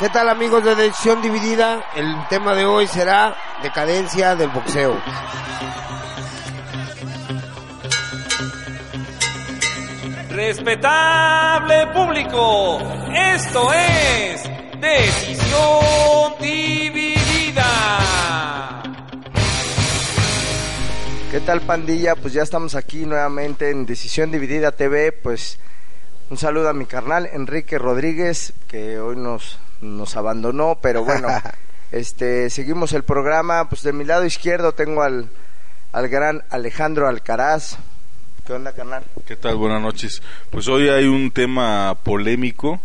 ¿Qué tal amigos de Decisión Dividida? El tema de hoy será decadencia del boxeo. Respetable público, esto es Decisión Dividida. ¿Qué tal pandilla? Pues ya estamos aquí nuevamente en Decisión Dividida TV, pues un saludo a mi carnal Enrique Rodríguez, que hoy nos, nos abandonó, pero bueno, este seguimos el programa. Pues de mi lado izquierdo tengo al, al gran Alejandro Alcaraz. ¿Qué onda, carnal? ¿Qué tal? Buenas noches. Pues hoy hay un tema polémico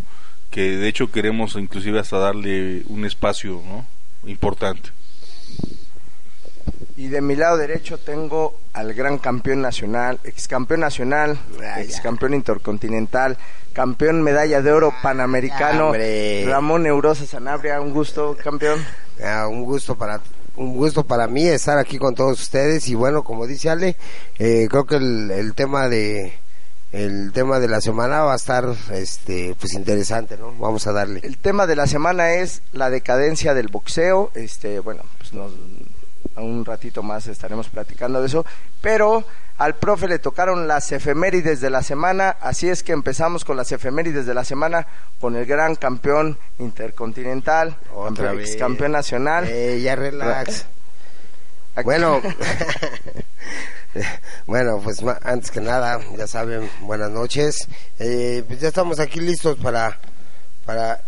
que de hecho queremos inclusive hasta darle un espacio ¿no? importante. Y de mi lado derecho tengo al gran campeón nacional, ex campeón nacional, ex campeón intercontinental, campeón medalla de oro panamericano, Ramón Neurosa Sanabria. Un gusto, campeón. Ah, un gusto para un gusto para mí estar aquí con todos ustedes y bueno, como dice Ale, eh, creo que el, el tema de el tema de la semana va a estar este pues interesante, ¿no? Vamos a darle. El tema de la semana es la decadencia del boxeo. Este, bueno, pues nos, un ratito más estaremos platicando de eso, pero al profe le tocaron las efemérides de la semana, así es que empezamos con las efemérides de la semana con el gran campeón intercontinental, Otra ex campeón nacional. Eh, ya relax. Aquí- Bueno, bueno, pues antes que nada, ya saben, buenas noches. Eh, pues ya estamos aquí listos para, para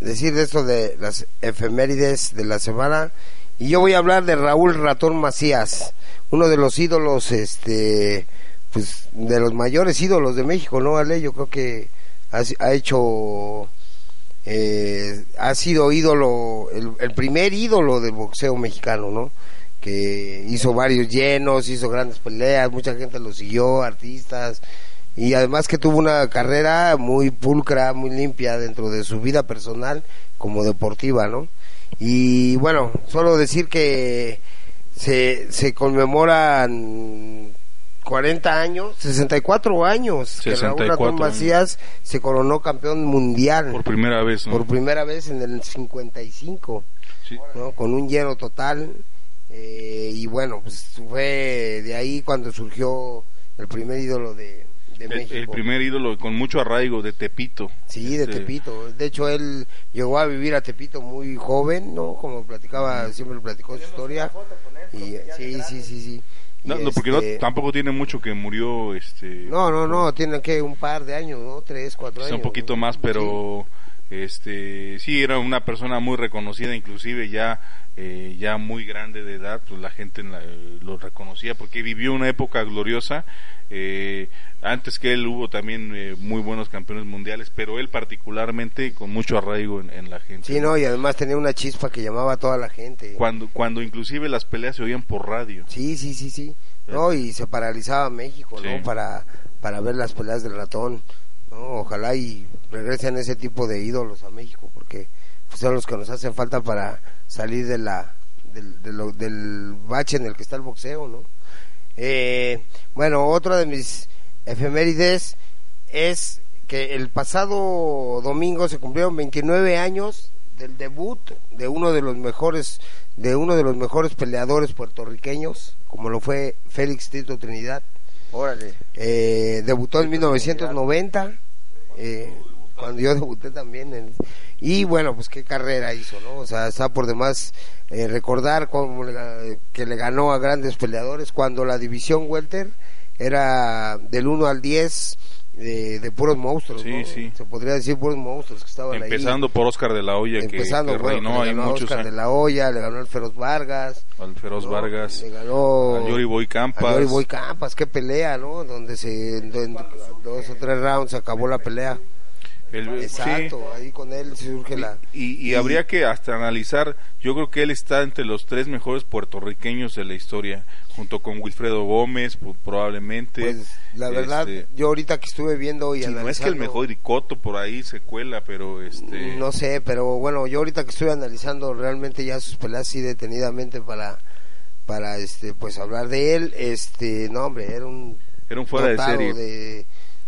decir de esto de las efemérides de la semana. Y yo voy a hablar de Raúl Ratón Macías, uno de los ídolos, este, pues de los mayores ídolos de México, ¿no, Ale? Yo creo que ha, hecho eh, ha sido ídolo, el, el primer ídolo del boxeo mexicano, ¿no? Que hizo varios llenos, hizo grandes peleas, mucha gente lo siguió, artistas, y además que tuvo una carrera muy pulcra, muy limpia dentro de su vida personal como deportiva, ¿no? Y bueno, solo decir que se, se conmemoran 40 años, 64 años, que Raúl 64 Ratón. Macías se coronó campeón mundial Por primera vez, ¿no? por primera vez en el 55, Sí. ¿no? con un lleno total. eh, y bueno, pues fue de ahí cuando surgió el primer ídolo de, de El, México. el primer ídolo con mucho arraigo de Tepito. Sí, de Este, Tepito. De hecho, él llegó a vivir a Tepito muy joven, ¿no? Como platicaba, siempre platicó su historia. Y, sí, sí, sí, sí. No, no, porque no, este, tampoco tiene mucho que murió, este, no, no, no, tienen que un par de años, ¿no? Tres, cuatro quizá años. un poquito ¿no? más, pero este, sí era una persona muy reconocida, inclusive ya, eh, ya muy grande de edad, pues la gente la- eh, lo reconocía porque vivió una época gloriosa. eh, antes que él hubo también eh, muy buenos campeones mundiales, pero él particularmente con mucho arraigo en, en la gente. Sí, no, y además tenía una chispa que llamaba a toda la gente. Cuando, cuando inclusive las peleas se oían por radio. Sí, sí, sí, sí. No, y se paralizaba México, Sí. ¿no? Para, para ver las peleas del ratón. ¿No? Ojalá y regresen ese tipo de ídolos a México, porque pues, son los que nos hacen falta para salir de la, del, del bache en el que está el boxeo, ¿no? Eh, bueno, otra de mis efemérides es que el pasado domingo se cumplieron 29 años del debut de uno de los mejores de uno de los mejores peleadores puertorriqueños, como lo fue Félix Tito Trinidad. Órale. Eh, debutó en 1990, eh, cuando yo debuté también. en- y bueno, pues qué carrera hizo, ¿no? O sea, está por demás eh, recordar cómo le que le ganó a grandes peleadores cuando la división welter era del 1 al 10 de, de puros monstruos, Sí, ¿no? sí. Se podría decir puros monstruos que estaban ahí. Empezando por Oscar de la Hoya, que, Empezando, que bueno, reinó le ahí ganó a muchos Oscar de la Hoya, le ganó al Feroz Vargas, Al Feroz ¿no? Vargas, le ganó a Yori Boy Campas. a Yori Boy Campas, qué pelea, ¿no? Donde se en dos o tres rounds se acabó la pelea. El- Exacto, sí. ahí con él surge la Y, y habría que hasta analizar, yo creo que él está entre los tres mejores puertorriqueños de la historia, junto con Wilfredo Gómez, pu- probablemente. pues la verdad Este, yo ahorita que estuve viendo y sí, no es que el analizando- mejor Icoto por ahí se cuela, pero este no sé, pero bueno, yo ahorita que estoy analizando realmente ya sus peleas así detenidamente para para este pues hablar de él, este, no hombre, era un era un fuera de serie. de,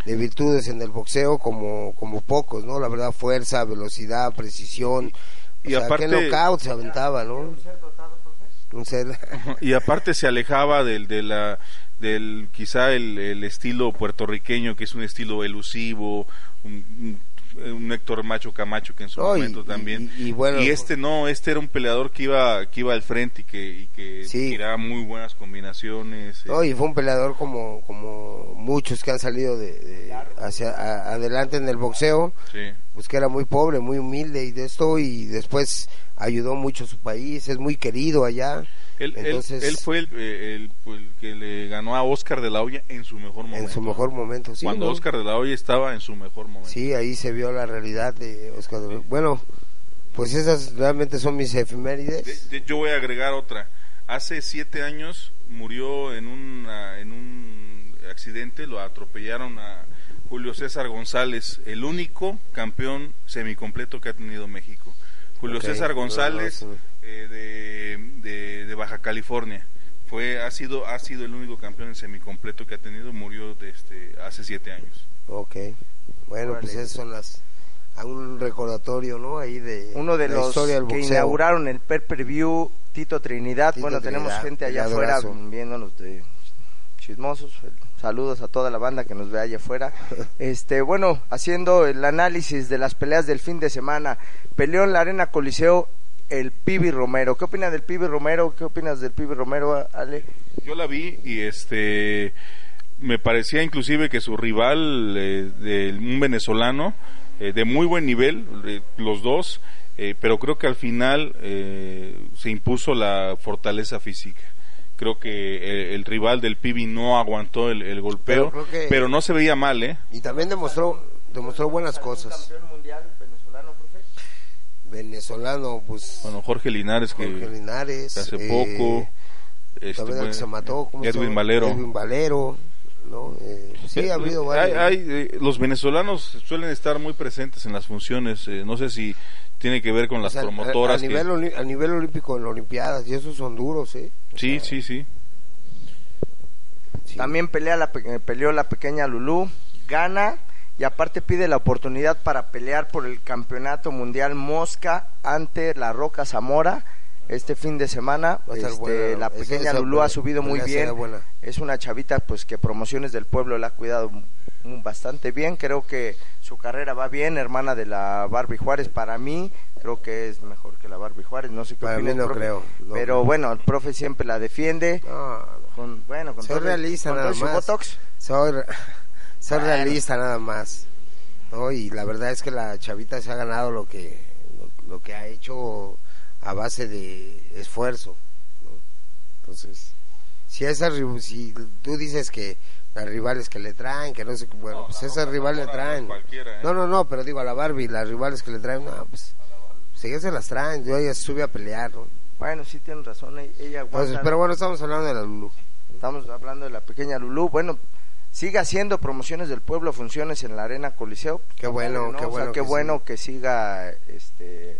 de virtudes en el boxeo como, como pocos, ¿no? La verdad, fuerza, velocidad, precisión. Y sea, aparte- qué knockout se aventaba, ¿no? Un ser... y aparte se alejaba del de la del quizá el, el estilo puertorriqueño que es un estilo elusivo un, un- un Héctor Macho Camacho que en su y- momento y- también y- y bueno- este no este era un peleador que iba que iba al frente y que y que Sí. tiraba muy buenas combinaciones No, eh, y fue un peleador como, como muchos que han salido de, de- hacia a- adelante en el boxeo, sí. Pues que era muy pobre, muy humilde y de esto, y después ayudó mucho a su país, es muy querido allá. Él, él- Entonces, él fue el, eh, el- pues, el que le ganó a Oscar de la Hoya en su mejor momento. en su mejor momento, sí. Cuando ¿no? Oscar de la Hoya estaba en su mejor momento. Sí, ahí se vio la realidad de Oscar. de- Bueno, pues esas realmente son mis efemérides. De- de- yo voy a agregar otra. Hace siete años murió en, una, en un accidente, lo atropellaron a Julio César González, el único campeón semicompleto que ha tenido México. Julio César no, González no, eh, de, de- de Baja California. Fue, ha sido, ha sido el único campeón en semicompleto que ha tenido, murió de este, hace siete años. Ok. Bueno, pues esas son las... a Un recordatorio, ¿no? Ahí de Uno de los historia del que inauguraron el per preview Tito Trinidad. Tito bueno, tenemos gente allá afuera viéndonos de chismosos. Saludos a toda la banda que nos ve allá afuera. Este, bueno, haciendo el análisis de las peleas del fin de semana. Peleó en la Arena Coliseo el Pibi Romero. ¿Qué opinas del Pibi Romero? ¿Qué opinas del Pibi Romero, Ale? Yo la vi y este me parecía inclusive que su rival, eh, de un venezolano, eh, de muy buen nivel, eh, los dos, eh, pero creo que al final eh, se impuso la fortaleza física. Creo que eh, el rival del Pibi no aguantó el, el golpeo, Pero pero, que- no se veía mal, ¿eh? Y también demostró demostró buenas cosas. mundial venezolano, profe? Venezolano, pues Bueno, Jorge Linares, que Jorge Linares. que hace eh, poco, este, también el que bueno, se mató. ¿cómo se Edwin? Valero. Edwin Valero. ¿no? Eh, sí, ha habido Hay- varios. hay, eh, los venezolanos suelen estar muy presentes en las funciones. eh, no sé si tiene que ver con las O sea, a- promotoras. A, que- nivel, oli- a nivel olímpico en Olimpiadas, y esos son duros, ¿eh? Sí, sí, sí. También pelea la, eh, peleó la pequeña Lulú, gana y aparte pide la oportunidad para pelear por el campeonato mundial Mosca ante la Roca Zamora este fin de semana. Este, buena, la pequeña esa Lulú ha subido muy bien. buena. Es una chavita pues que promociones del pueblo la ha cuidado bastante bien. Creo que su carrera va bien, hermana de la Barbie Juárez. Para mí creo que es mejor que la Barbie Juárez. No sé qué Para mí opinas, no profe. creo, no Pero creo. bueno, el profe siempre la defiende. No. Con, bueno, con Soy todo, realista con todo nada su más. botox. Soy, soy Bueno. realista nada más. ¿no? Y la verdad es que la chavita se ha ganado lo que, lo, lo que ha hecho a base de esfuerzo. ¿no? Entonces, si, esas, ri- si tú dices que las rivales que le traen, que no sé, qué, bueno, pues esas rivales le traen. Cualquiera, ¿eh? No, no, no, pero digo a la Barbie, las rivales que le traen, no, pues, pues ellas se las traen, yo ella sube a pelear, ¿no? Bueno, sí tienen razón, ella aguanta. Entonces, pero bueno, estamos hablando de la Lulu. Estamos hablando de la pequeña Lulú. Bueno, sigue haciendo promociones del pueblo, funciones en la Arena Coliseo. Qué bueno, ¿no? qué O sea, bueno qué que bueno sí. que siga este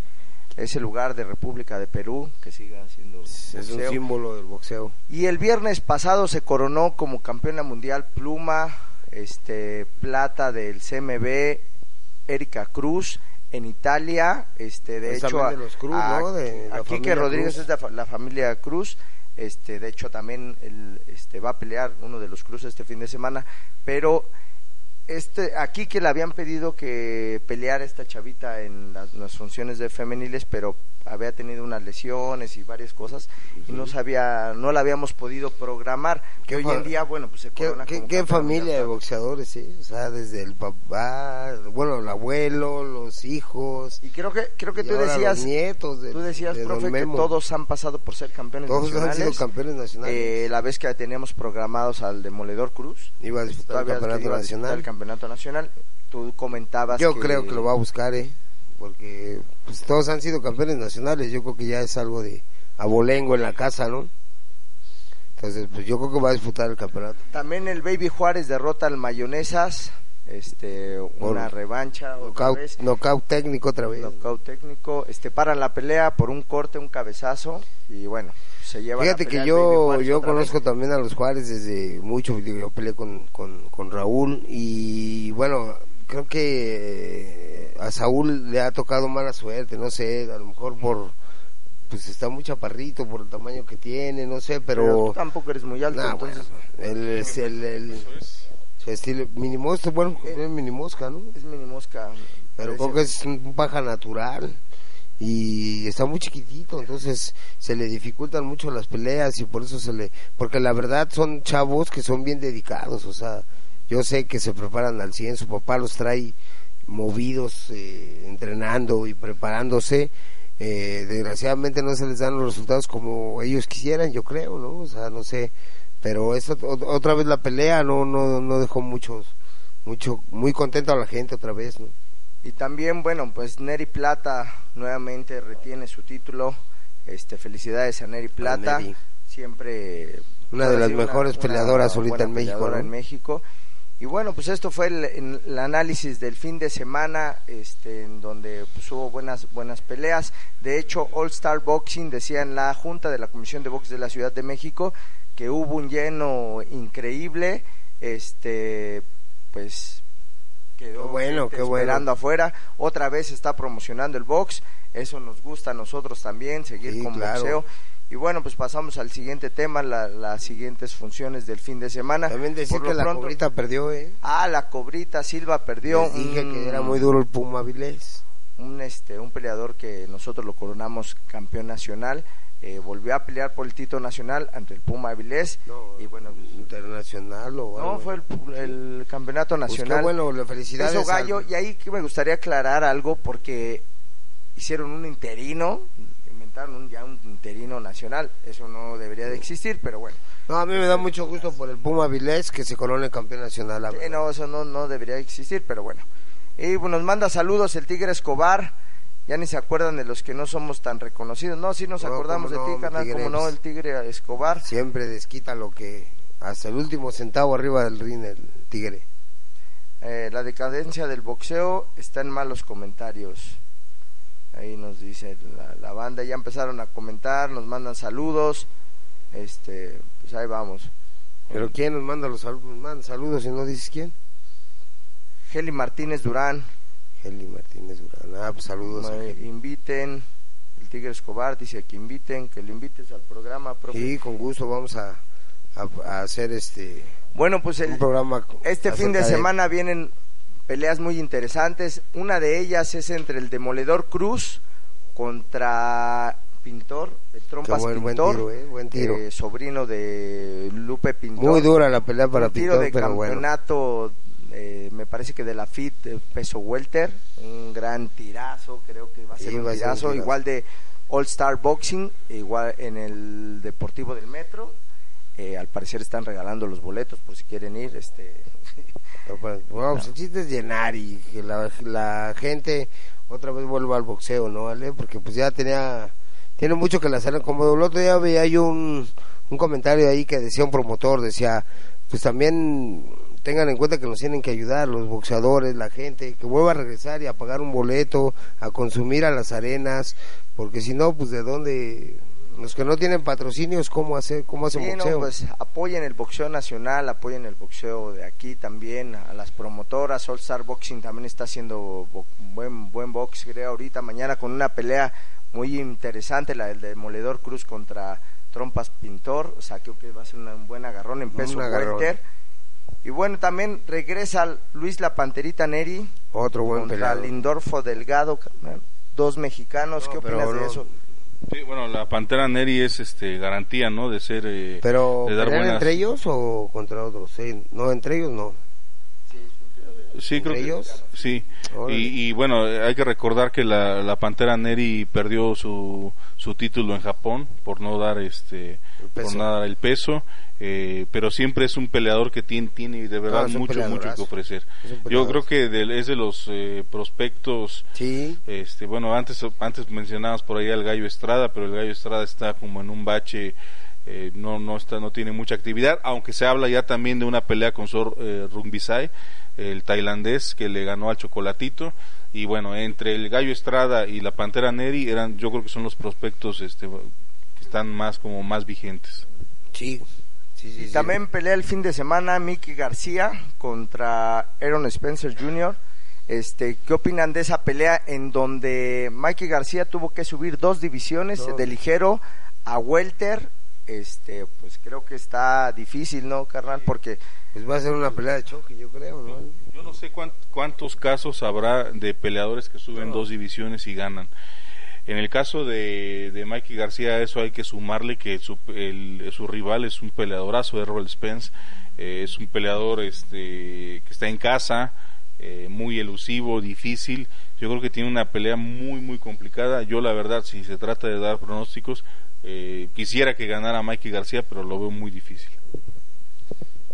ese lugar de República de Perú, que siga haciendo Es un símbolo del boxeo. Y el viernes pasado se coronó como campeona mundial pluma, este plata del CMB, Erika Cruz en Italia, este de Es hecho también de los Cruz, a, ¿no? De la a Quique familia Rodríguez Cruz. es de la familia Cruz, este de hecho también el, este va a pelear uno de los Cruz este fin de semana, pero este aquí que le habían pedido que peleara esta chavita en las, las funciones de femeniles, pero había tenido unas lesiones y varias cosas y no sabía, no la habíamos podido programar. Que ¿Qué hoy en día, bueno, pues se ¿Qué, corona qué, familia de boxeadores, sí? O sea, desde el papá, bueno, el abuelo, los hijos. Y creo que creo que tú decías, nietos de, tú decías, de profe, que todos han pasado por ser campeones Todos han nacionales. sido campeones nacionales. Eh, la vez que teníamos programados al Demoledor Cruz, Iba a disputar el campeonato nacional. el campeonato nacional, tú comentabas Yo creo que lo va a buscar, ¿eh? Porque pues, todos han sido campeones nacionales. Yo creo que ya es algo de abolengo en la casa, ¿no? Entonces, pues yo creo que va a disputar el campeonato. También el Baby Juárez derrota al Mayonesas este una Por- revancha otra Knockout, vez. knockout técnico otra vez. Knockout técnico, este paran la pelea por un corte, un cabezazo y bueno, se lleva Fíjate la que pelea yo yo conozco vez. también a los Juárez desde mucho, yo peleé con, con, con Raúl y bueno, creo que a Saúl le ha tocado mala suerte, no sé, a lo mejor por pues está muy chaparrito por el tamaño que tiene, no sé, pero, pero, tú tampoco eres muy alto, Nah, entonces bueno, el, es el, el- su estilo mini mosca, bueno, es mini mosca, ¿no? es mini mosca. Pero creo que es un paja natural y está muy chiquitito, entonces se le dificultan mucho las peleas y por eso se le... Porque la verdad son chavos que son bien dedicados, o sea, yo sé que se preparan al 100, su papá los trae movidos, eh, entrenando y preparándose. Eh, desgraciadamente no se les dan los resultados como ellos quisieran, yo creo, ¿no? O sea, no sé, pero eso, ot- otra vez la pelea no no no dejó muchos mucho muy contento a la gente otra vez, ¿no? Y también, bueno, pues Neri Plata nuevamente retiene su título. Este, felicidades a Neri Plata. Neri. Siempre Una de las mejores peleadoras ahorita en México, ¿no? en México. Y bueno, pues esto fue el, análisis del fin de semana, este, en donde pues, hubo buenas buenas peleas. De hecho, All Star Boxing decía en la junta de la Comisión de Box de la Ciudad de México que hubo un lleno increíble. Este, pues quedó Qué bueno, qué bueno. esperando afuera. Otra vez está promocionando el box. Eso nos gusta a nosotros también, seguir Sí, con claro. boxeo. Y bueno, pues pasamos al siguiente tema, la- las siguientes funciones del fin de semana. También decir que la pronto- cobrita perdió, ¿eh? Ah, la cobrita Silva perdió. Les dije un- que era muy duro el Puma Vilés. Un, este, un peleador que nosotros lo coronamos campeón nacional. eh, volvió a pelear por el título nacional ante el Puma Avilés. y bueno, pues, internacional o no, fue el, el campeonato Pues nacional. bueno, la felicidades. Eso gallo, al- y ahí que me gustaría aclarar algo porque hicieron un interino, un, ya un interino nacional, eso no debería de existir, pero bueno, No, a mí me da mucho gusto por el Puma Vilés que se corone campeón nacional. la Eh, no, eso no, no debería existir, pero bueno. Y bueno, nos manda saludos el Tigre Escobar, ya ni se acuerdan de los que no somos tan reconocidos, no, sí nos No, acordamos de no, ti, Tigre, como no, pues. el Tigre Escobar. Siempre desquita lo que... Hasta el último centavo arriba del ring el Tigre. Eh, la decadencia del boxeo está en malos comentarios. Ahí nos dice la, la banda, ya empezaron a comentar, nos mandan saludos. Este, pues ahí vamos. Pero ¿quién nos manda los saludos? Nos manda saludos y no dices quién. Heli Martínez Durán, Heli Martínez Durán. Ah, pues saludos. me inviten. El Tigre Escobar dice que inviten, que lo invites al programa, profe. Sí, con gusto vamos a, a, a hacer este Bueno, pues el, un programa. este fin de semana vienen peleas muy interesantes. Una de ellas es entre el Demoledor Cruz contra Pintor, Trompas buen- buen Pintor, tiro, eh, buen tiro. eh, sobrino de Lupe Pintor. Muy dura la pelea para un tiro Pintor, de pero bueno. campeonato, eh, me parece que de la FIT eh, peso welter, un gran tirazo, creo que va a Sí, ser un va a ser un tirazo, tirazo. igual de All Star Boxing, igual en el Deportivo del Metro. Eh, al parecer están regalando los boletos por si quieren ir. Este, Bueno, pues el chiste es llenar y que la, la gente otra vez vuelva al boxeo, ¿no? ¿Vale? Porque pues ya tenía, tiene mucho que la salen como el otro día veía yo un, un comentario ahí que decía un promotor, decía, pues también tengan en cuenta que nos tienen que ayudar los boxeadores, la gente, que vuelva a regresar y a pagar un boleto, a consumir a las arenas, porque si no, pues de dónde, los que no tienen patrocinios, ¿cómo hacer, cómo hacen sí, no, boxeo? pues apoyen el boxeo nacional, apoyen el boxeo de aquí también, a las promotoras, All Star Boxing también está haciendo bo- buen buen box, creo, ahorita mañana con una pelea muy interesante, la del Demoledor Cruz contra Trompas Pintor, o sea, creo que va a ser una- un buen agarrón en peso. Y bueno, también regresa Luis La Panterita Neri Otro buen contra. Lindorfo Delgado, dos mexicanos, No, ¿qué opinas de no. eso? Sí, bueno, la Pantera Neri es este garantía, ¿no? De ser eh, Pero de dar ¿pelean buenas- entre ellos o contra otros? Sí, no, entre ellos no. Sí, creo ¿Entre que ellos? sí. Y, y bueno, hay que recordar que la, la Pantera Neri perdió su, su título en Japón por no dar este por no dar el peso, eh, pero siempre es un peleador que tiene, tiene de verdad No, es un mucho mucho que ofrecer. Yo creo que del- es de los eh, prospectos Sí, este, bueno, antes, antes mencionabas por ahí al Gallo Estrada, pero el Gallo Estrada está como en un bache eh, no no está no tiene mucha actividad aunque se habla ya también de una pelea con Sor eh, Rungbisai el tailandés que le ganó al chocolatito y bueno entre el gallo Estrada y la Pantera Neri eran yo creo que son los prospectos este que están más como más vigentes Sí, sí, sí. Y sí. también pelea el fin de semana Mickey García contra Aaron Spencer Jr. Este, ¿Qué opinan de esa pelea en donde Mikey García tuvo que subir dos divisiones Dos. de ligero a welter? Este, pues creo que está difícil, ¿no, carnal? Porque Pues va a ser una pelea de choque, yo creo, ¿no? Yo no sé cuán- cuántos casos habrá de peleadores que suben dos divisiones y ganan. En el caso de, de Mikey García, eso hay que sumarle que su, el- su rival es un peleadorazo, Errol Spence. Eh, es un peleador este, que está en casa, eh, muy elusivo, difícil. Yo creo que tiene una pelea muy, muy complicada. Yo, la verdad, si se trata de dar pronósticos, eh, quisiera que ganara Mikey García, pero lo veo muy difícil.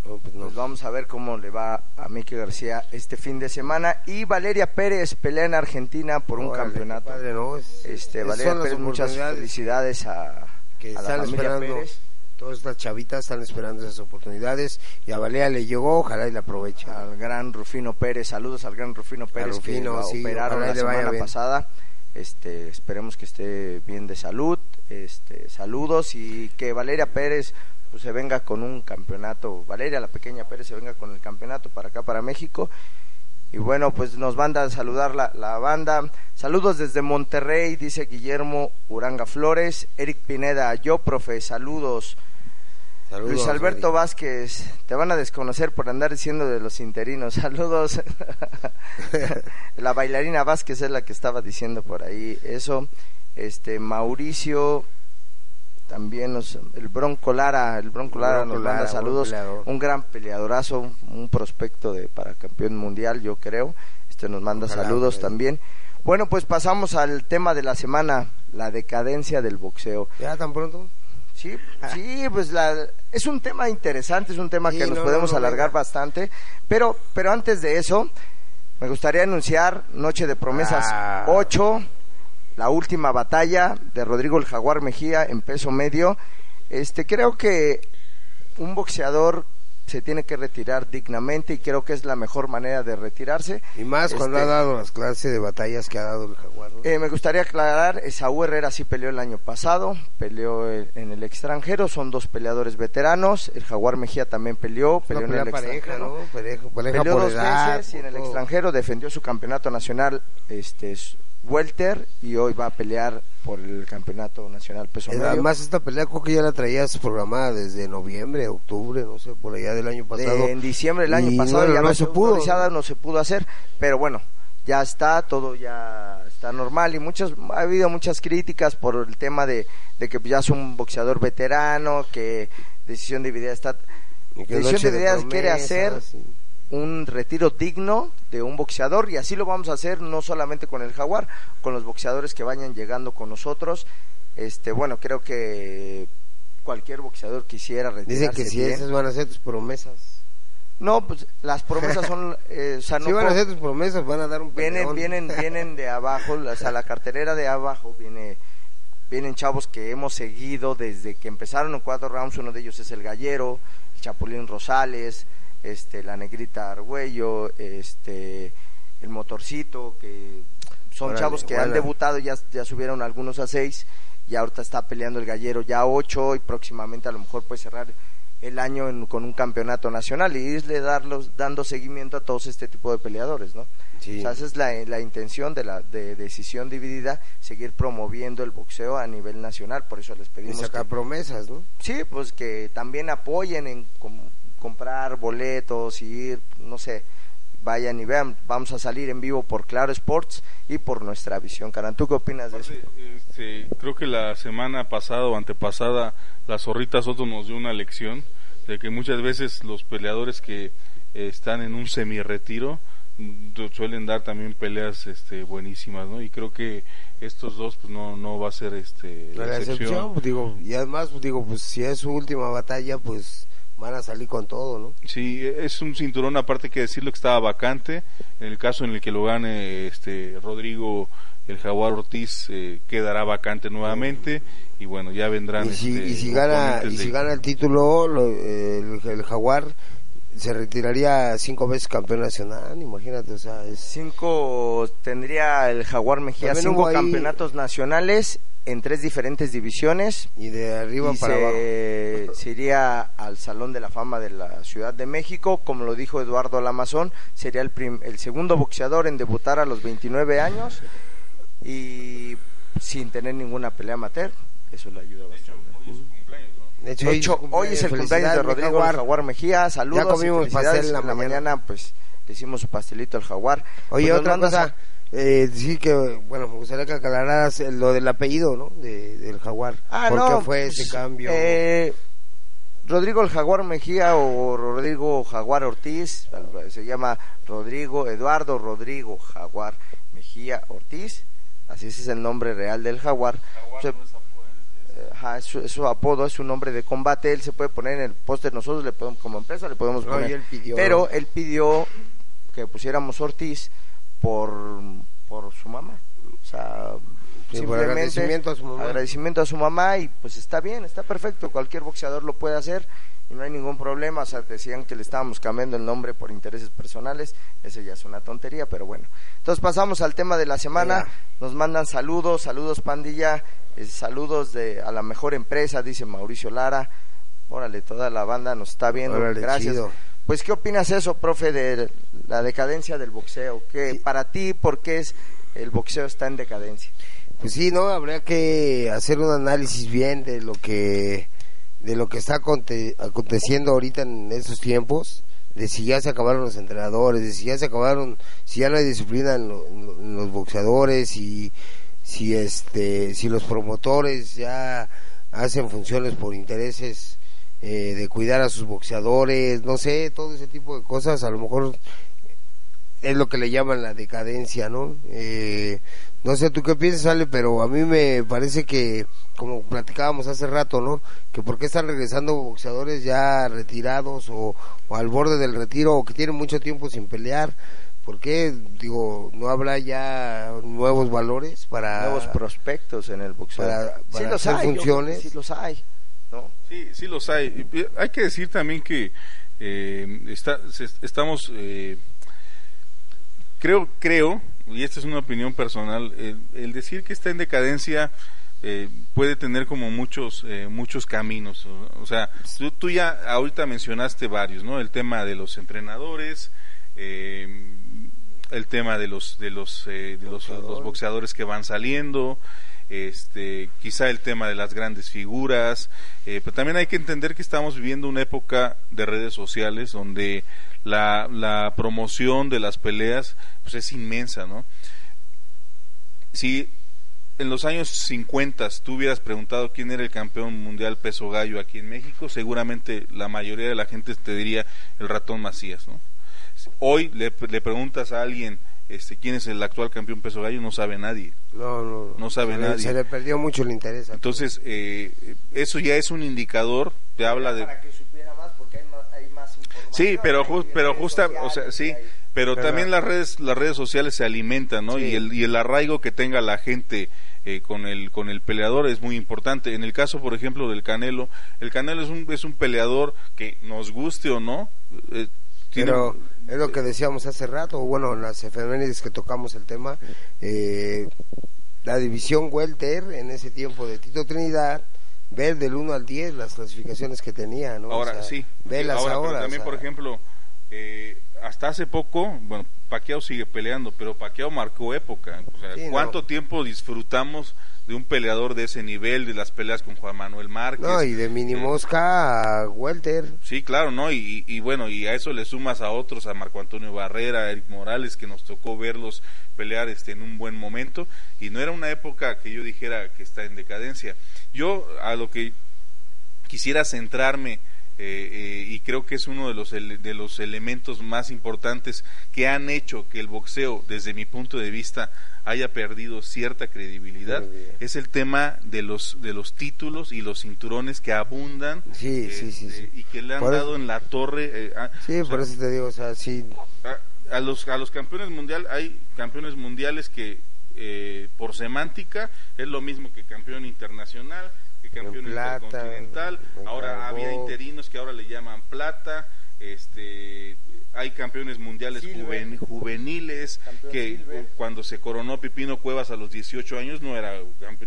Pues vamos a ver cómo le va a Miki García este fin de semana. Y Valeria Pérez pelea en Argentina por un Órale, campeonato. qué padre, ¿no? Es- Este, es- Valeria Pérez, muchas felicidades a, que a la están familia esperando. Pérez. Todas estas chavitas están esperando esas oportunidades y a Valeria le llegó, ojalá y la aproveche. Al gran Rufino Pérez, saludos al gran Rufino Pérez que Rufino, la sí, operaron la semana bien. pasada. Este, esperemos que esté bien de salud. Este, saludos y que Valeria Pérez pues, se venga con un campeonato. Valeria, la pequeña Pérez, se venga con el campeonato para acá, para México. Y bueno, pues nos manda a saludar la, la banda. Saludos desde Monterrey, dice Guillermo Uranga Flores. Eric Pineda, yo, profe, saludos. Saludos, Luis Alberto Eri. Vázquez, te van a desconocer por andar diciendo de los interinos. Saludos. la bailarina Vázquez es la que estaba diciendo por ahí eso. Este Mauricio también nos, el Bronco Lara, el Bronco Lara Bronco nos manda Lara, saludos. Un gran peleadorazo, un, un prospecto de para campeón mundial, yo creo. Este nos manda Ojalá, saludos también. Bueno, pues pasamos al tema de la semana, la decadencia del boxeo. ¿Ya tan pronto? Sí, sí, pues la, es un tema interesante, es un tema Sí, que nos no, podemos no, no, alargar bastante, pero, pero antes de eso, me gustaría anunciar Noche de Promesas Ah. 8, la última batalla de Rodrigo el Jaguar Mejía en peso medio. Este, creo que un boxeador se tiene que retirar dignamente y creo que es la mejor manera de retirarse. Y más cuando Este, ha dado las clases de batallas que ha dado el Jaguar. ¿no? eh, me gustaría aclarar, Saúl Herrera sí peleó el año pasado, peleó en el extranjero, son dos peleadores veteranos, el Jaguar Mejía también peleó, peleó en el pareja, extranjero. ¿no? Pareja, pareja Peleó por dos edad, veces y en el extranjero defendió su campeonato nacional este es welter y hoy va a pelear por el campeonato nacional peso Eh, medio. Además, esta pelea creo que ya la traías programada desde noviembre, octubre, no sé, por allá del año pasado. En diciembre del año Y pasado ya no no se pudo. no se pudo hacer, pero bueno, ya está, todo ya está normal y muchas ha habido muchas críticas por el tema de, de que ya es un boxeador veterano, que decisión dividida está decisión noche de dividida quiere hacer sí. Un retiro digno de un boxeador y así lo vamos a hacer no solamente con el jaguar, con los boxeadores que vayan llegando con nosotros. Este, bueno, creo que cualquier boxeador quisiera retirarse Dicen que si bien. esas van a ser tus promesas. No, pues las promesas son, eh, o sea, no si van a ser tus promesas, van a dar un vienen, vienen, vienen de abajo, o sea, la cartelera de abajo viene, vienen chavos que hemos seguido desde que empezaron en cuatro rounds, uno de ellos es el Gallero, el Chapulín Rosales, este, la Negrita Argüello, este, el Motorcito, que son Órale, chavos que han debutado, ya, ya subieron algunos a seis, y ahorita está peleando el Gallero ya a ocho, y próximamente a lo mejor puede cerrar el año en- con un campeonato nacional y irle darlos, dando seguimiento a todos este tipo de peleadores, ¿no? Sí. O sea, esa es la, la intención de la de decisión dividida, seguir promoviendo el boxeo a nivel nacional, por eso les Y pedimos sacar que, promesas, ¿no? sí, pues que también apoyen en com- comprar boletos y ir, no sé, vayan y vean, vamos a salir en vivo por Claro Sports y por nuestra visión. Caran, ¿tú qué opinas de eso? Aparte, este, creo que la semana pasada o antepasada la zorrita Soto nos dio una lección de que muchas veces los peleadores que eh, están en un semi-retiro mm, suelen dar también peleas este, buenísimas, ¿no? Y creo que estos dos pues no, no va a ser este, La la excepción, excepción. pues, digo, y además, pues, digo, pues si es su última batalla, pues van a salir con todo, ¿no? Sí, es un cinturón aparte que decirlo que estaba vacante. En el caso en el que lo gane este Rodrigo el Jaguar Ortiz eh, quedará vacante nuevamente y bueno, ya vendrán. Y si, este, y si gana, y si de- gana el título, lo- el, el Jaguar se retiraría cinco veces campeón nacional, imagínate, o sea, es... Cinco, tendría el Jaguar Mejía También cinco ahí- campeonatos nacionales en tres diferentes divisiones. Y de arriba y para se, abajo. se iría al Salón de la Fama de la Ciudad de México, como lo dijo Eduardo Lamazón, sería el, prim- el segundo boxeador en debutar a los 29 años y sin tener ninguna pelea amateur, eso le ayuda bastante. De hecho, De hoy, hecho, hoy es el cumpleaños de Rodrigo Jaguar. Mejía, saludos Ya comimos y felicidades. pastel en la mañana. pues le hicimos su pastelito al Jaguar. Oye, Pues, otra cosa, a- eh, sí que, bueno, me gustaría que aclararas lo del apellido, ¿no? De, del Jaguar. Ah, ¿Por no, qué fue pues, ese cambio? eh, Rodrigo el Jaguar Mejía o Rodrigo Jaguar Ortiz, se llama Rodrigo Eduardo Rodrigo Jaguar Mejía Ortiz, así ese es el nombre real del Jaguar. Se- ajá, es, su, es su apodo, es su nombre de combate, él se puede poner en el póster, nosotros le podemos, como empresa le podemos No, poner, él pidió, pero él pidió que pusiéramos Ortiz por, por su mamá, o sea, Sí, simplemente agradecimiento a su mamá. agradecimiento a su mamá y pues está bien, está perfecto, cualquier boxeador lo puede hacer y no hay ningún problema, o sea, decían que le estábamos cambiando el nombre por intereses personales, eso ya es una tontería, pero bueno. Entonces pasamos al tema de la semana, nos mandan saludos, saludos pandilla, eh, saludos de a la mejor empresa, dice Mauricio Lara, órale, toda la banda nos está viendo, Órale, gracias. chido. Pues, ¿qué opinas eso, profe, de la decadencia del boxeo? ¿Qué, Sí. Para ti, ¿por qué es, el boxeo está en decadencia? Pues sí, no, habría que hacer un análisis bien de lo que de lo que está aconte- aconteciendo ahorita en estos tiempos, de si ya se acabaron los entrenadores, de si ya se acabaron, si ya no hay disciplina en, lo- en lo- en los boxeadores y si este si los promotores ya hacen funciones por intereses eh, de cuidar a sus boxeadores, no sé, todo ese tipo de cosas, a lo mejor es lo que le llaman la decadencia, ¿no? Eh, no sé tú qué piensas, Ale, pero a mí me parece que, como platicábamos hace rato, ¿no? Que por qué están regresando boxeadores ya retirados o, o al borde del retiro o que tienen mucho tiempo sin pelear. ¿Por qué? Digo, no habrá ya nuevos valores para... Nuevos prospectos en el boxeo. para- sí para los hacer hay, yo funciones. sí los hay. Sí, sí los hay. Hay que decir también que eh, está, se- estamos, eh, creo, creo, y esta es una opinión personal, el, el decir que está en decadencia eh, puede tener como muchos, eh, muchos caminos. O, sea, tú, tú ya ahorita mencionaste varios, ¿no? El tema de los entrenadores, eh, el tema de los, de los, eh, de los, los boxeadores que van saliendo, este, quizá el tema de las grandes figuras, eh, pero también hay que entender que estamos viviendo una época de redes sociales donde la, promoción de las peleas pues es inmensa, ¿no? Si en los años 50 tú hubieras preguntado quién era el campeón mundial peso gallo aquí en México, seguramente la mayoría de la gente te diría el ratón Macías, ¿no? Hoy le preguntas a alguien este, quién es el actual campeón peso gallo, no sabe nadie. No, no, No sabe se le- nadie. Se le perdió mucho el interés. a Entonces, eh, eso ya es un indicador, te habla de... Para que supiera más, porque hay más, hay más información. Sí, pero, pero justa, o sea, sí, hay- pero Pero- también las redes, las redes sociales se alimentan, ¿no? Sí. Y el y el arraigo que tenga la gente eh, con el con el peleador es muy importante. En el caso, por ejemplo, del Canelo, el Canelo es un es un peleador que nos guste o no, eh, tiene- Pero es lo que decíamos hace rato, bueno, en las efemérides que tocamos el tema, eh, la división welter en ese tiempo de Tito Trinidad, ver del 1 al 10 las clasificaciones que tenía, ¿no? Ahora O sea, sí. Velas ahora, ahora. pero también, o sea, por ejemplo, eh, hasta hace poco, bueno, Paquiao sigue peleando, pero Paquiao marcó época. O sea, Sí, no. ¿cuánto tiempo disfrutamos de un peleador de ese nivel, de las peleas con Juan Manuel Márquez? No, y de mini Eh, mosca a welter. Sí, claro, ¿no? Y, y bueno, y a eso le sumas a otros, a Marco Antonio Barrera, a Eric Morales, que nos tocó verlos pelear este, en un buen momento, y no era una época que yo dijera que está en decadencia. Yo a lo que quisiera centrarme, eh, eh, y creo que es uno de los, de los elementos más importantes que han hecho que el boxeo, desde mi punto de vista, haya perdido cierta credibilidad, es el tema de los, de los títulos y los cinturones que abundan Sí, sí, sí, este, sí. y que le han Por eso- dado en la torre. eh, a, Sí, o por sea, eso te digo, o sea, sí, a, a los, a los campeones mundial hay campeones mundiales que eh, por semántica es lo mismo que campeón internacional, que campeón plata, intercontinental. en Ahora había interinos que ahora le llaman plata. Este, hay campeones mundiales Silver. juveniles Campeón que Silver. cuando se coronó Pipino Cuevas a los 18 años no era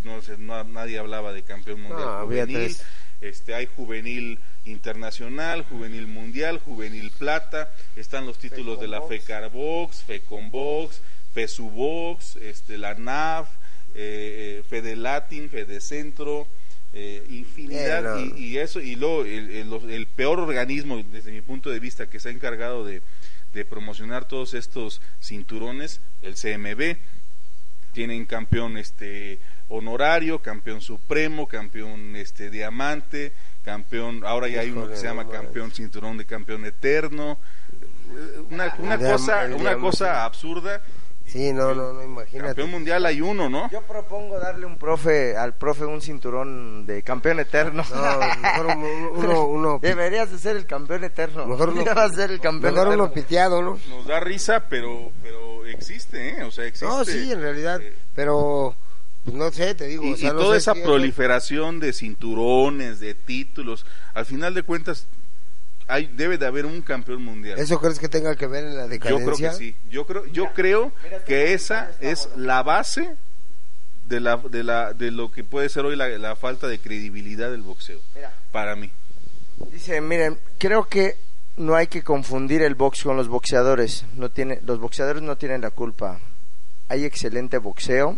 no, no- nadie hablaba de campeón mundial No, juvenil. Este, hay juvenil internacional, juvenil mundial, juvenil plata, están los títulos de la Fecombox. FECARBOX, FECONBOX, FESUBOX, este, la NAF, eh, eh, FEDELATIN, FEDECentro, eh, infinidad, Eh, y, y eso, y luego el, el- peor organismo desde mi punto de vista que se ha encargado de, de promocionar todos estos cinturones, el CMB, tienen campeón este honorario, campeón supremo, campeón este diamante, campeón, ahora ya hay uno que se llama campeón cinturón de campeón eterno. Una, una cosa, una cosa absurda. Sí, no, no, no, imagínate. Campeón mundial hay uno, ¿no? Yo propongo darle un profe, al profe un cinturón de campeón eterno. No, mejor uno, uno, uno, Deberías de ser el campeón eterno. Mejor uno- a ser el campeón mejor uno piteado, ¿no? Nos da risa, pero pero existe, ¿eh? O sea, existe. No, sí, en realidad, Eh, pero pues, no sé, te digo, y, o sea, y no toda sé esa proliferación de cinturones, de títulos, al final de cuentas hay debe de haber un campeón mundial. ¿Eso crees que tenga que ver en la Yo decadencia? creo que sí. Yo creo, yo creo mira, que esa es bueno. la base de la, de la, de lo que puede ser hoy la, la falta de credibilidad del boxeo. Mira. Para mí. Dice, miren, creo que no hay que confundir el box con los boxeadores. No tiene, los boxeadores no tienen la culpa. Hay excelente boxeo.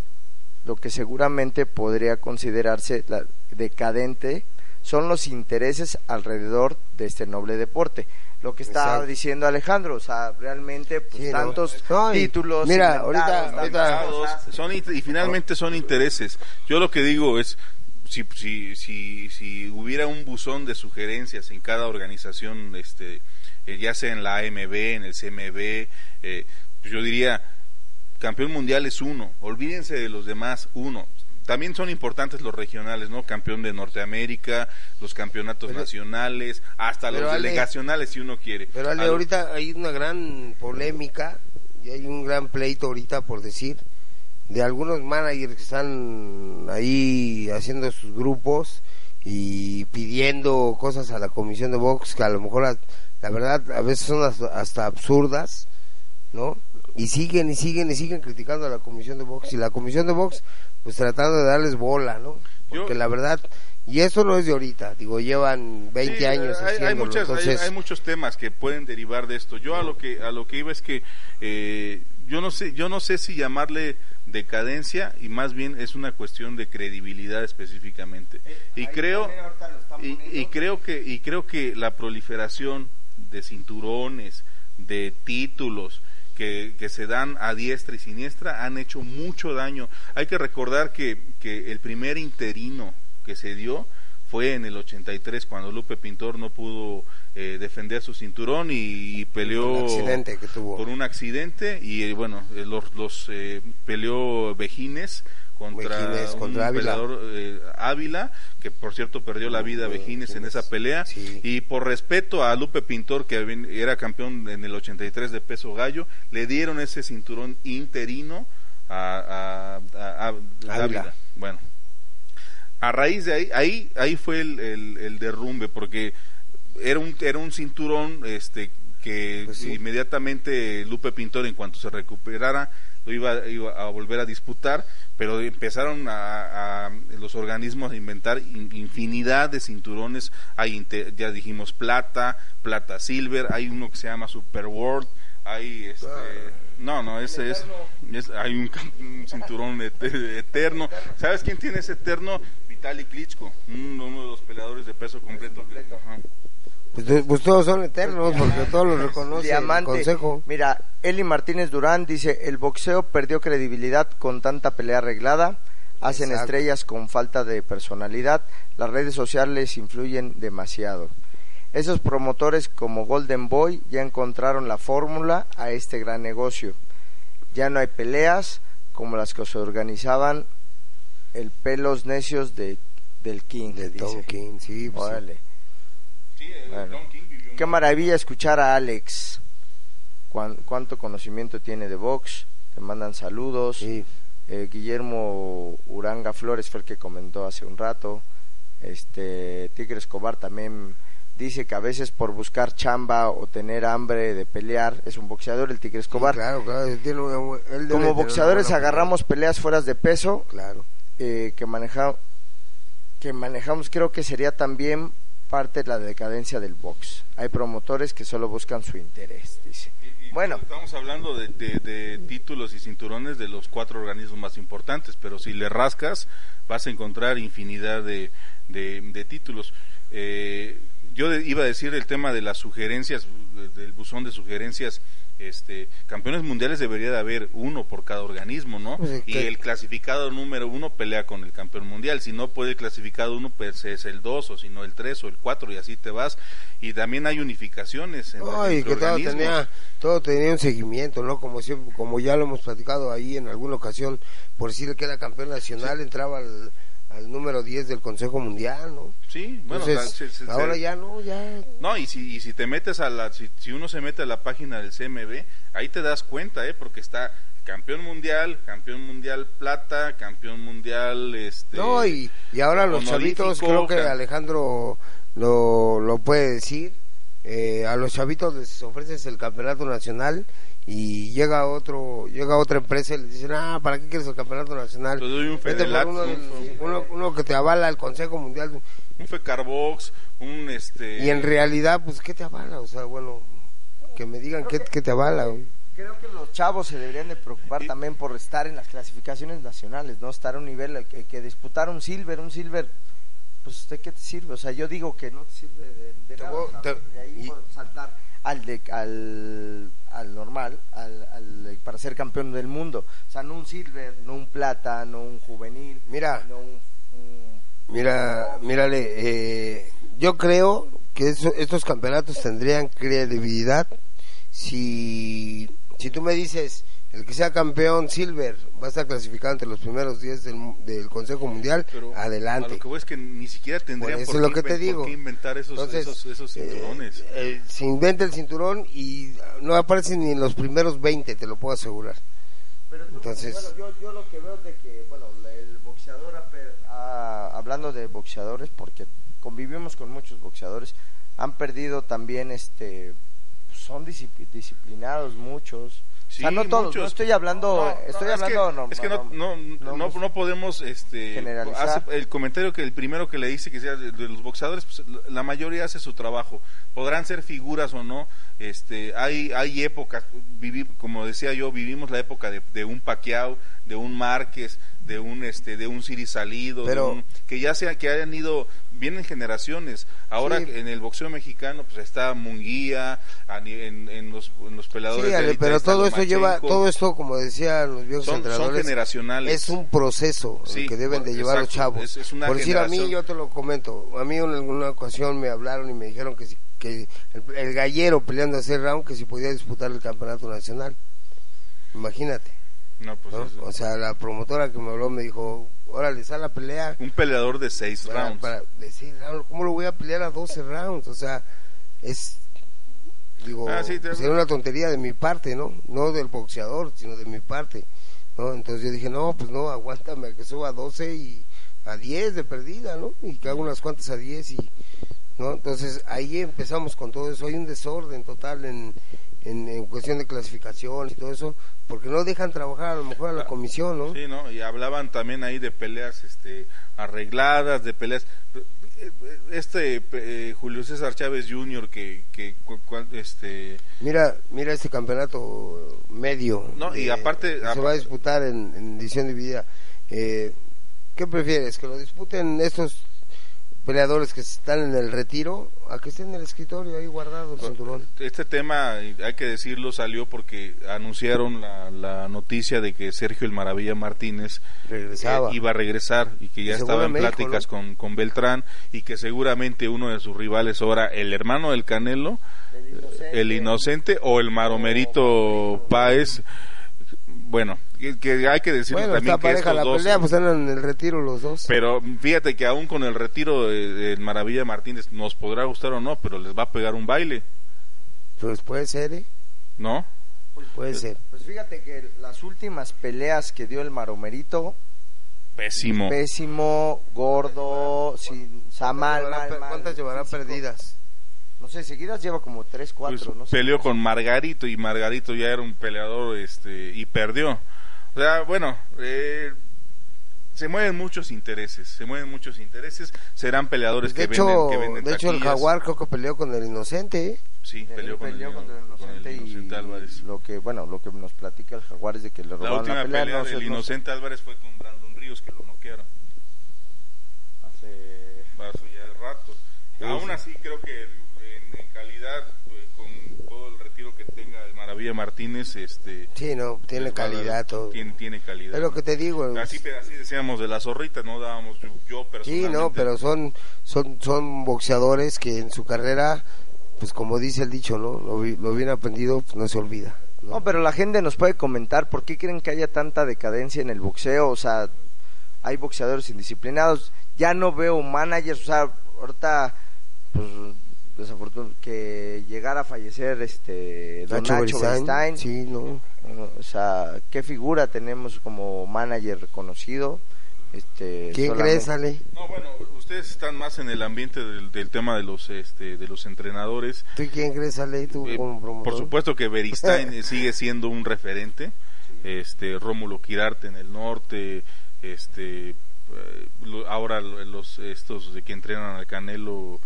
Lo que seguramente podría considerarse la- decadente son los intereses alrededor de este noble deporte. Lo que está Exacto. diciendo Alejandro, o sea, realmente pues, tantos No, títulos. mira, ahorita- son y finalmente son intereses. Yo lo que digo es si si si si hubiera un buzón de sugerencias en cada organización este eh, ya sea en la AMB, en el CMB, eh, yo diría campeón mundial es uno, olvídense de los demás, uno. También son importantes los regionales, ¿no? Campeón de Norteamérica, los campeonatos Pero- nacionales, hasta los Ale- delegacionales si uno quiere. Pero Ale, ahorita hay una gran polémica y hay un gran pleito ahorita, por decir, de algunos managers que están ahí haciendo sus grupos y pidiendo cosas a la comisión de box que a lo mejor, a- la verdad, a veces son hasta absurdas, ¿no? Y siguen y siguen y siguen criticando a la comisión de box y la comisión de box, pues tratando de darles bola, ¿no? Yo- Porque la verdad, y eso no es de ahorita, digo, llevan 20 Sí, años hay, hay muchas, hay- entonces... hay, muchos temas que pueden derivar de esto. Yo a lo que a lo que iba es que eh, yo no sé yo no sé si llamarle decadencia y más bien es una cuestión de credibilidad específicamente. y Ahí creo y, y creo que y creo que la proliferación de cinturones, de títulos que, que se dan a diestra y siniestra han hecho mucho daño. Hay que recordar que, que el primer interino que se dio fue en el 83 cuando Lupe Pintor no pudo eh, defender su cinturón y, y peleó Un accidente que tuvo. por un accidente y eh, bueno eh, los, los eh, peleó Vejines contra Vejines, un contra Ávila. peleador eh, Ávila que por cierto perdió la vida Vejines en esa pelea Sí. y por respeto a Lupe Pintor que era campeón en el 83 de peso gallo le dieron ese cinturón interino a, a- a- a- Ávila. Ávila. bueno a raíz de ahí, ahí, ahí fue el, el- el derrumbe, porque era un, era un cinturón este que Pues sí. inmediatamente Lupe Pintor, en cuanto se recuperara, lo iba, iba a volver a disputar, pero empezaron a, a los organismos a inventar in- infinidad de cinturones, hay ya dijimos plata, plata silver, hay uno que se llama Super World, hay este, no, no, ese es, es- hay un, un cinturón et- eterno. ¿Sabes quién tiene ese eterno? Vitali Klitschko, uno, uno de los peleadores de peso completo. Ajá. Pues, to- pues todos son eternos porque todos los reconoce Diamante. el consejo. Mira, Eli Martínez Durán dice, el boxeo perdió credibilidad con tanta pelea arreglada, hacen Exacto. estrellas con falta de personalidad, las redes sociales influyen demasiado. Esos promotores como Golden Boy ya encontraron la fórmula a este gran negocio. Ya no hay peleas como las que se organizaban el pelos necios de, del King. De dice. Tom King, sí. pues, Órale. Sí, Bueno. Qué maravilla escuchar a Alex. Cuán- cuánto conocimiento tiene de box. Te mandan saludos. sí. eh, Guillermo Uranga Flores fue el que comentó hace un rato. Este Tigre Escobar también dice que a veces por buscar chamba o tener hambre de pelear, es un boxeador el Tigre Escobar. claro, claro. él tiene una- él debe Como boxeadores buena- agarramos peleas fuera de peso Claro. eh, que maneja que manejamos creo que sería también parte de la decadencia del box. Hay promotores que solo buscan su interés, dice. Y- y Bueno. estamos hablando de, de- de títulos y cinturones de los cuatro organismos más importantes, pero si le rascas vas a encontrar infinidad de, títulos. Eh, yo iba a decir el tema de las sugerencias, de- del buzón de sugerencias. Este, campeones mundiales debería de haber uno por cada organismo, ¿no? Y el clasificado número uno pelea con el campeón mundial. Si no puede el clasificado uno, pues es el dos, o si no el tres, o el cuatro, y así te vas. Y también hay unificaciones en Ay, que todo tenía, todo tenía un seguimiento, ¿no? Como siempre, como ya lo hemos platicado ahí en alguna ocasión, por decir que era campeón nacional, entraba al, al número 10 del Consejo Mundial, ¿no? Sí, bueno, Entonces, o sea, se- se- ahora se- ya no, ya... No, y si, y si te metes a la, si, si uno se mete a la página del CMB, ahí te das cuenta, ¿eh? Porque está campeón mundial, campeón mundial plata, campeón mundial, este... No, y, y ahora los chavitos, creo que Alejandro lo, lo puede decir, eh, a los chavitos les ofreces el campeonato nacional y llega otro llega otra empresa y les dicen, ah, ¿para qué quieres el campeonato nacional? Te doy un uno, un- uno- uno que te avala el Consejo Mundial. Un Fecarbox, un este... Y en realidad, pues, ¿qué te avala? O sea, bueno, que me digan qué, qué te avala. güey. Creo que los chavos se deberían de preocupar Y- también por estar en las clasificaciones nacionales, no estar a un nivel que, que disputar un silver, un silver, pues ¿de qué te sirve? O sea, yo digo que no te sirve de, nada, voy- te- de ahí y- por saltar al, de, al, al normal, al, al- para ser campeón del mundo. O sea, no un silver, no un plata, no un juvenil, Mira, no un... un- Mira, mírale, eh, yo creo que eso- estos campeonatos tendrían credibilidad si, si tú me dices, el que sea campeón silver va a estar clasificado entre los primeros 10 del, mu- del Consejo Mundial, pero A adelante. lo que voy es que ni siquiera tendrían Por eso por, es lo qué, que te por digo. qué inventar esos, Entonces, esos, esos eh, cinturones. eh, se inventa el cinturón y no aparece ni en los primeros 20, te lo puedo asegurar. Pero tú- Entonces- bueno, yo, yo lo que veo es de que, bueno, la- el boxeador, ha per- ha- hablando de boxeadores, porque convivimos con muchos boxeadores, han perdido también, este, son discipli- disciplinados muchos. Sí, o sea, no todos, muchos. no estoy hablando, No, estoy no, es que, no, es que no, no, no, no, no podemos este, generalizar. hace- el comentario que el primero que le dice que sea de, de los boxeadores pues, la mayoría hace su trabajo podrán ser figuras o no este hay hay épocas viví, como decía yo vivimos la época de, de un Pacquiao de un Márquez de un este de un Siri Salido de un- que ya sea que hayan ido vienen generaciones ahora Sí. en el boxeo mexicano pues está Munguía en, en los en los peleadores Sí, de Ale, élite pero todo esto lleva, Lomachenko. todo esto, como decían los viejos Son- generacionales. Es un proceso Sí, que deben de llevar los chavos. es- es una Por decir a mí, yo te lo comento, a mí en alguna ocasión me hablaron y me dijeron que si, que el, el gallero peleando a hacer round que si podía disputar el campeonato nacional. Imagínate, no pues ¿no? eso- O sea, la promotora que me habló me dijo, órale, sal a pelear. un peleador de seis para, rounds para decir, "Ah, ¿cómo lo voy a pelear a 12 rounds? O sea, es, digo, Ah, sí, te- sería una tontería de mi parte, ¿no? No del boxeador, sino de mi parte, ¿no? Entonces yo dije, no, pues no, aguántame a que suba a 12 y a 10 de perdida, ¿no? Y que haga unas cuantas a 10 y, ¿no? Entonces ahí empezamos con todo eso, hay un desorden total en, en, en cuestión de clasificación y todo eso, porque no dejan trabajar a lo mejor a la comisión, ¿no? Sí, ¿no? Y hablaban también ahí de peleas este, arregladas, de peleas. Este eh, Julio César Chávez Jr., que, que este, Mira, mira este campeonato medio. No, y aparte- se va a disputar en, en edición dividida. Eh, ¿Qué prefieres? ¿Que lo disputen estos peleadores que están en el retiro a que estén en el escritorio ahí guardado el cinturón? este tema, hay que decirlo, salió porque anunciaron la, la noticia de que Sergio el Maravilla Martínez Regresaba. eh, iba a regresar y que ya se estaba en México, pláticas ¿no? con, con Beltrán y que seguramente uno de sus rivales ahora, el hermano del Canelo, El inocente. el inocente o el maromerito Páez, bueno, que, que hay que decir Bueno, también que pareja estos la dos, pelea, pues están en el retiro los dos. pero fíjate que aún con el retiro de, de Maravilla Martínez nos podrá gustar o no, pero les va a pegar un baile, Pues puede ser, ¿eh? ¿no? Puede ser. Pues fíjate que las últimas peleas que dio el Maromerito, Pésimo. pésimo, gordo, sin, o sea, mal, ¿Cuántas mal, llevará- mal, ¿Cuántas llevará físico. perdidas? No sé, seguidas lleva como tres, cuatro, Pues, no sé. peleó con Margarito y Margarito ya era un peleador este y perdió. O sea, bueno, eh, se mueven muchos intereses, se mueven muchos intereses, serán peleadores De que hecho, venden que venden de hecho el jaguar creo que peleó con el inocente. ¿eh? sí, peleó, con, el, contra el con el inocente, Inocente y Álvarez. lo que, bueno, lo que nos platica el Jaguar es de que le La robaron última la pelea, pelea no del no Inocente Álvarez fue con Brandon Ríos que lo noquearon. hace- Hace ya rato. Sí, Aún sí. así creo que en, en calidad eh, con todo el retiro que tenga el Maravilla Martínez, este Sí, no, tiene calidad todo. Tiene, tiene calidad. Es lo que te digo. Así, así decíamos de la zorrita, no dábamos yo, yo Sí, personalmente. no, pero son, son, son boxeadores que en su carrera, pues como dice el dicho, ¿no? Lo, vi- lo bien aprendido pues, no se olvida. ¿no? No, pero la gente nos puede comentar por qué creen que haya tanta decadencia en el boxeo, o sea, hay boxeadores indisciplinados, ya no veo managers, o sea, ahorita, pues, que llegara a fallecer este Don Nacho Nacho, Beristain, Beristain, sí, no. o sea, qué figura tenemos como manager reconocido, este, ¿Quién solamente- crees, Ale? No, bueno, ustedes están más en el ambiente del, del tema de los este de los entrenadores. ¿Tú quién crees, Ale? ¿Tú Eh, como promotor? por supuesto que Beristain sigue siendo un referente. Este Rómulo Quirarte en el norte, este eh, ahora lo- los estos de que entrenan al Canelo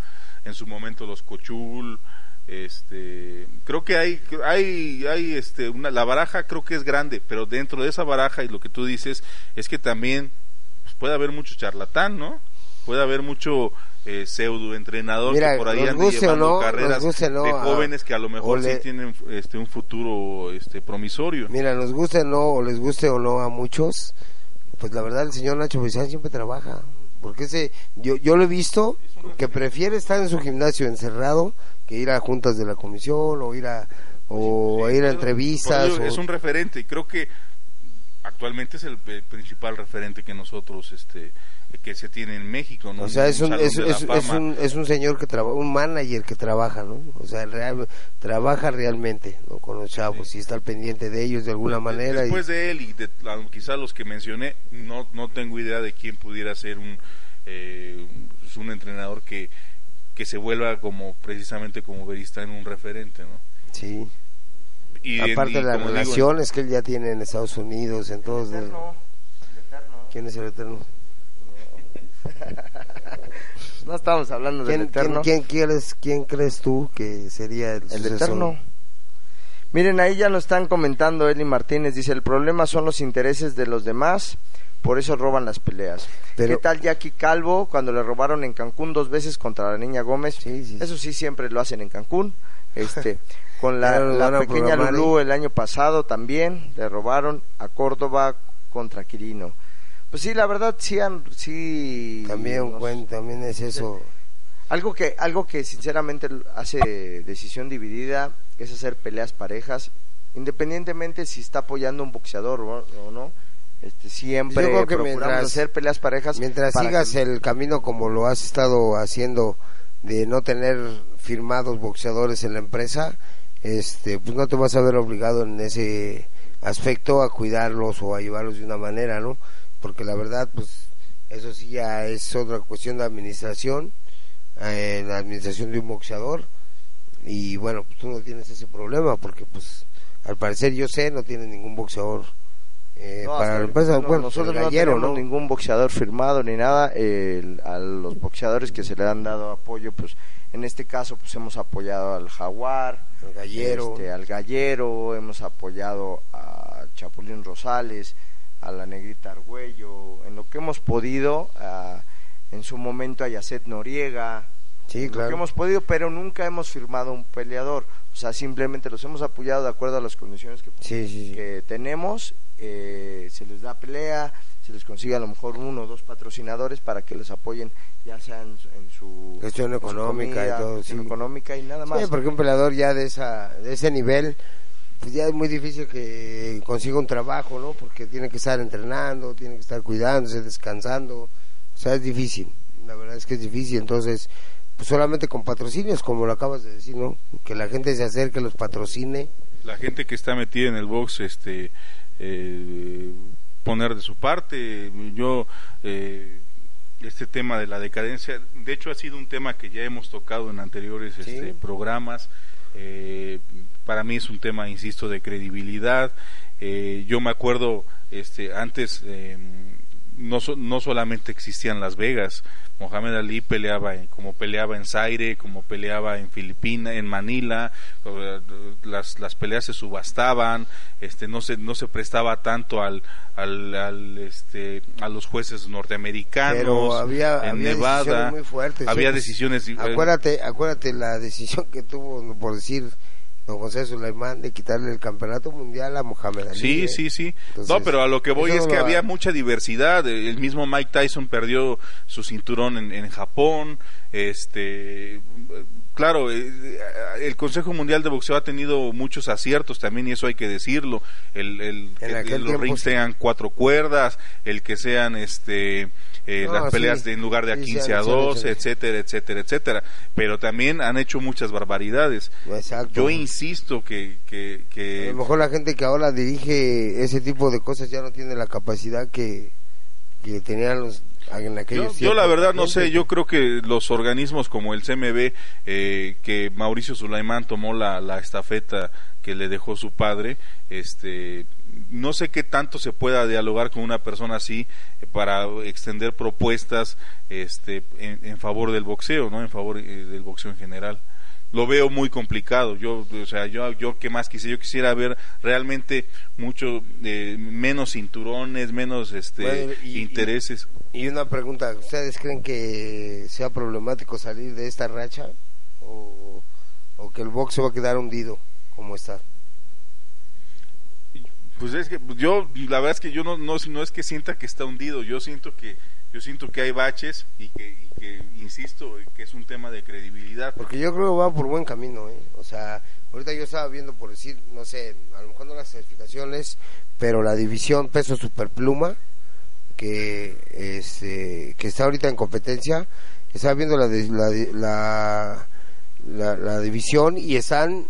en su momento los Cochul este creo que hay hay hay este una la baraja creo que es grande pero dentro de esa baraja y lo que tú dices es que también pues, puede haber mucho charlatán no puede haber mucho eh, pseudo entrenador Mira, que por ahí ande llevando no, carreras no, de a- jóvenes que a lo mejor le- sí tienen este un futuro este promisorio. Mira, nos guste o no, o les guste o no a muchos, pues la verdad el señor Nacho Beristain siempre trabaja. Porque ese, yo, yo lo he visto que prefiere estar en su gimnasio encerrado que ir a juntas de la comisión o ir a, o Sí, ir a entrevistas. o- Es un referente y creo que actualmente es el, eh, principal referente que nosotros, este, que se tiene en México. ¿no? O sea, es un, es, un, es un señor que trabaja, un manager que trabaja, ¿no? O sea, real- trabaja realmente ¿no? con los chavos y está al pendiente de ellos de alguna manera. y- Después de él y de la- quizá los que mencioné, no, no tengo idea de quién pudiera ser un, eh, pues, un entrenador que, que se vuelva como precisamente como Beristain un referente, ¿no? sí. Y, Aparte de las digo, relaciones que él ya tiene en Estados Unidos, en todos. El eterno, el eterno. ¿Quién es el eterno? No estamos hablando del ¿Quién, eterno. quién, quién quieres, ¿Quién crees tú que sería el? Eterno. Miren, ahí ya nos están comentando Eli Martínez. Dice, el problema son los intereses de los demás, por eso roban las peleas. Pero- ¿Qué tal Jackie Calvo cuando le robaron en Cancún dos veces contra la niña Gómez? Sí, sí. Eso sí, siempre lo hacen en Cancún. Este, con la, lo la a pequeña Lulú ahí. el año pasado también le robaron a Córdoba contra Quirino. Pues sí, la verdad sí han, sí También, nos- también es eso. algo que, algo que sinceramente hace decisión dividida es hacer peleas parejas, independientemente si está apoyando un boxeador o, o no. Este, siempre Yo creo que procuramos mientras- hacer peleas parejas. Mientras para sigas que- el camino como lo has estado haciendo de no tener firmados boxeadores en la empresa, este, pues no te vas a ver obligado en ese aspecto a cuidarlos o a llevarlos de una manera, ¿no? Porque la verdad, pues eso sí ya es otra cuestión de administración, eh, la administración de un boxeador y bueno, pues tú no tienes ese problema porque pues al parecer yo sé no tiene ningún boxeador eh, No, para la empresa, no, bueno, nosotros el no gallero, tenemos ¿no? ningún boxeador firmado ni nada. el- a los boxeadores que se le han dado apoyo, pues en este caso, pues hemos apoyado al Jaguar, El gallero. este, al Gallero, hemos apoyado a Chapulín Rosales, a la Negrita Argüello, en lo que hemos podido, a- en su momento a Yacet Noriega, Sí, en lo que hemos podido, pero nunca hemos firmado un peleador. O sea, simplemente los hemos apoyado de acuerdo a las condiciones que, Sí, sí, sí. que tenemos, eh, se les da pelea, se les consigue a lo mejor uno o dos patrocinadores para que les apoyen, ya sea en, su- en su Gestión su económica y todo, gestión económica y nada más. Sí, porque un peleador ya de esa de ese nivel pues ya es muy difícil que consiga un trabajo, ¿no? Porque tiene que estar entrenando, tiene que estar cuidándose, descansando. O sea, es difícil. La verdad es que es difícil. Entonces, pues solamente con patrocinios, como lo acabas de decir, ¿no? Que la gente se acerque, los patrocine la gente que está metida en el box, este, eh, poner de su parte. Yo, eh, este tema de la decadencia, de hecho ha sido un tema que ya hemos tocado en anteriores este, programas. Eh, para mí es un tema, insisto, de credibilidad. yo me acuerdo, este, antes no, no solamente existían Las Vegas, Mohamed Ali peleaba en, como peleaba en Zaire, como peleaba en Filipinas, en Manila, las, las peleas se subastaban, este no se no se prestaba tanto al, al, este a los jueces norteamericanos Pero había, en había Nevada decisiones muy fuertes. había ¿eh? decisiones eh, Acuérdate, acuérdate la decisión que tuvo por decir don José Sulaimán de quitarle el campeonato mundial a Mohamed Ali. Sí, ¿eh? sí, sí. Entonces, no, pero a lo que voy es que había mucha diversidad. El mismo Mike Tyson perdió su cinturón en, en Japón. Este, claro, eh, el Consejo Mundial de Boxeo ha tenido muchos aciertos también y eso hay que decirlo. El, el que los rings sí. sean cuatro cuerdas, el que sean este eh, No, las peleas sí. de, en lugar de a Sí, sí, 15 a han hecho, 12, han hecho. etcétera, etcétera, etcétera. Pero también han hecho muchas barbaridades. Exacto. Yo insisto que, que, A que lo mejor la gente que ahora dirige ese tipo de cosas ya no tiene la capacidad que, que tenían los en Yo, yo la verdad no sé, yo creo que los organismos como el CMB, eh, que Mauricio Sulaimán tomó la, la estafeta que le dejó su padre, este, no sé qué tanto se pueda dialogar con una persona así eh, para extender propuestas este, en, en favor del boxeo, no en favor eh, del boxeo en general lo veo muy complicado. Yo, o sea, yo, yo qué más quisiera, yo quisiera ver realmente mucho eh, menos cinturones, menos este Bueno, y- intereses. Y una pregunta, ¿ustedes creen que sea problemático salir de esta racha o, o que el box se va a quedar hundido como está? Pues es que yo, la verdad es que yo no, no, no es que sienta que está hundido, yo siento que, yo siento que hay baches y que, y que insisto, que es un tema de credibilidad. Porque yo creo que va por buen camino, ¿eh? O sea, ahorita yo estaba viendo por decir, no sé, a lo mejor no las certificaciones, pero la división peso superpluma, que, este, que está ahorita en competencia, estaba viendo la, la, la, la, la división y están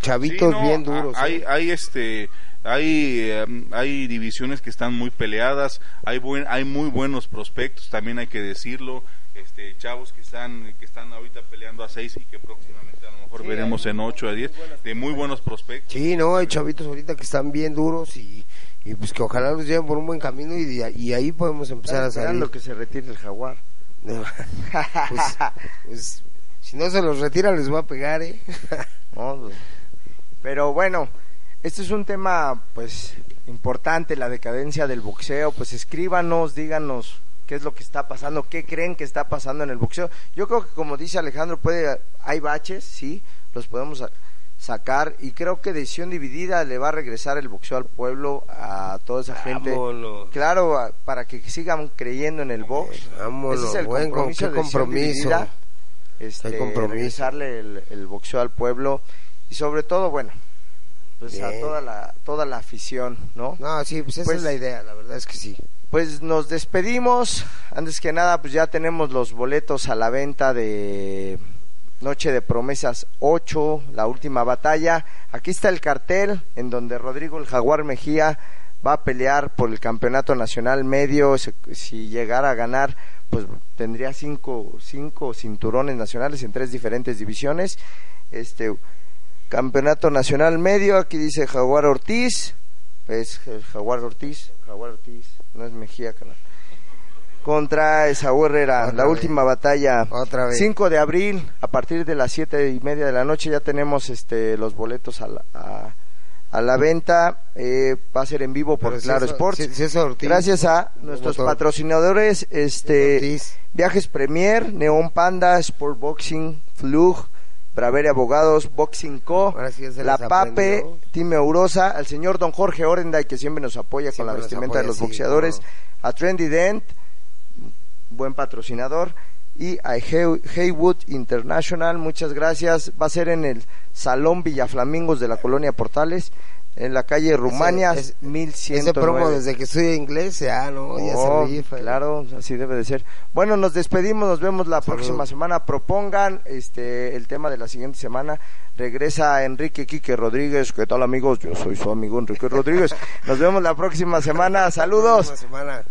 chavitos Sí, no, bien duros. Hay, ¿eh? hay este, hay, eh, hay divisiones que están muy peleadas, hay buen, hay muy buenos prospectos, también hay que decirlo, este, chavos que están, que están ahorita peleando a seis y que próximamente a lo mejor Sí, veremos en muy ocho a buenos- diez, muy buenos de muy buenos prospectos. Sí, no, hay chavitos ahorita que están bien duros y, y pues que ojalá los lleven por un buen camino y, y ahí podemos empezar a salir. esperando que se retire el jaguar. No. pues, pues, si no se los retira les va a pegar, ¿eh? ¿no? Pero bueno, este es un tema pues importante, la decadencia del boxeo, pues escríbanos, díganos qué es lo que está pasando, qué creen que está pasando en el boxeo. Yo creo que como dice Alejandro, puede hay baches, sí, los podemos sa- sacar y creo que decisión dividida le va a regresar el boxeo al pueblo, a toda esa gente. Vámonos. Claro, a- para que sigan creyendo en el box. Vámonos, Ese es el buen con- compromiso de compromiso. Dividida, este, compromiso. regresarle el, el boxeo al pueblo y sobre todo, bueno, pues a toda la toda la afición, ¿no? No, sí, pues esa Pues- es la idea, la verdad es que sí. Pues nos despedimos. Antes que nada, pues ya tenemos los boletos a la venta de Noche de Promesas 8, la última batalla. Aquí está el cartel en donde Rodrigo el Jaguar Mejía va a pelear por el campeonato nacional medio. Si, si llegara a ganar, pues tendría cinco, cinco cinturones nacionales en tres diferentes divisiones. Este campeonato nacional medio, aquí dice Jaguar Ortiz, es Jaguar Ortiz, Jaguar Ortiz, no es Mejía, canal. Contra Esaú Herrera, Otra la vez. última batalla. Otra vez. 5 de abril, a partir de las siete y media de la noche ya tenemos este los boletos a la, a, a la venta. Eh, va a ser en vivo por Pero si Claro Sports. si- si es Ortiz, Gracias a nuestros patrocinadores, este. Viajes Premier, Neon Panda, Sport Boxing, Flug, Bravere Abogados, Boxing Co, sí La Pape, aprendió. Team Eurosa, al señor Don Jorge Orenday que siempre nos apoya con la vestimenta de los sí, boxeadores, cómo a Trendy Dent, buen patrocinador, y a Haywood International, muchas gracias. Va a ser en el Salón Villaflamingos de la Colonia Portales, en la calle Rumania ese- 1109. Ese promo desde que estudié inglés, ya no, ya Oh, se rifa. Claro, así debe de ser. Bueno, nos despedimos, nos vemos la Salud. próxima semana. Propongan este el tema de la siguiente semana. Regresa Enrique Quique Rodríguez. ¿Qué tal amigos? Yo soy su amigo Enrique Rodríguez. Nos vemos la próxima semana. Saludos. Próxima semana.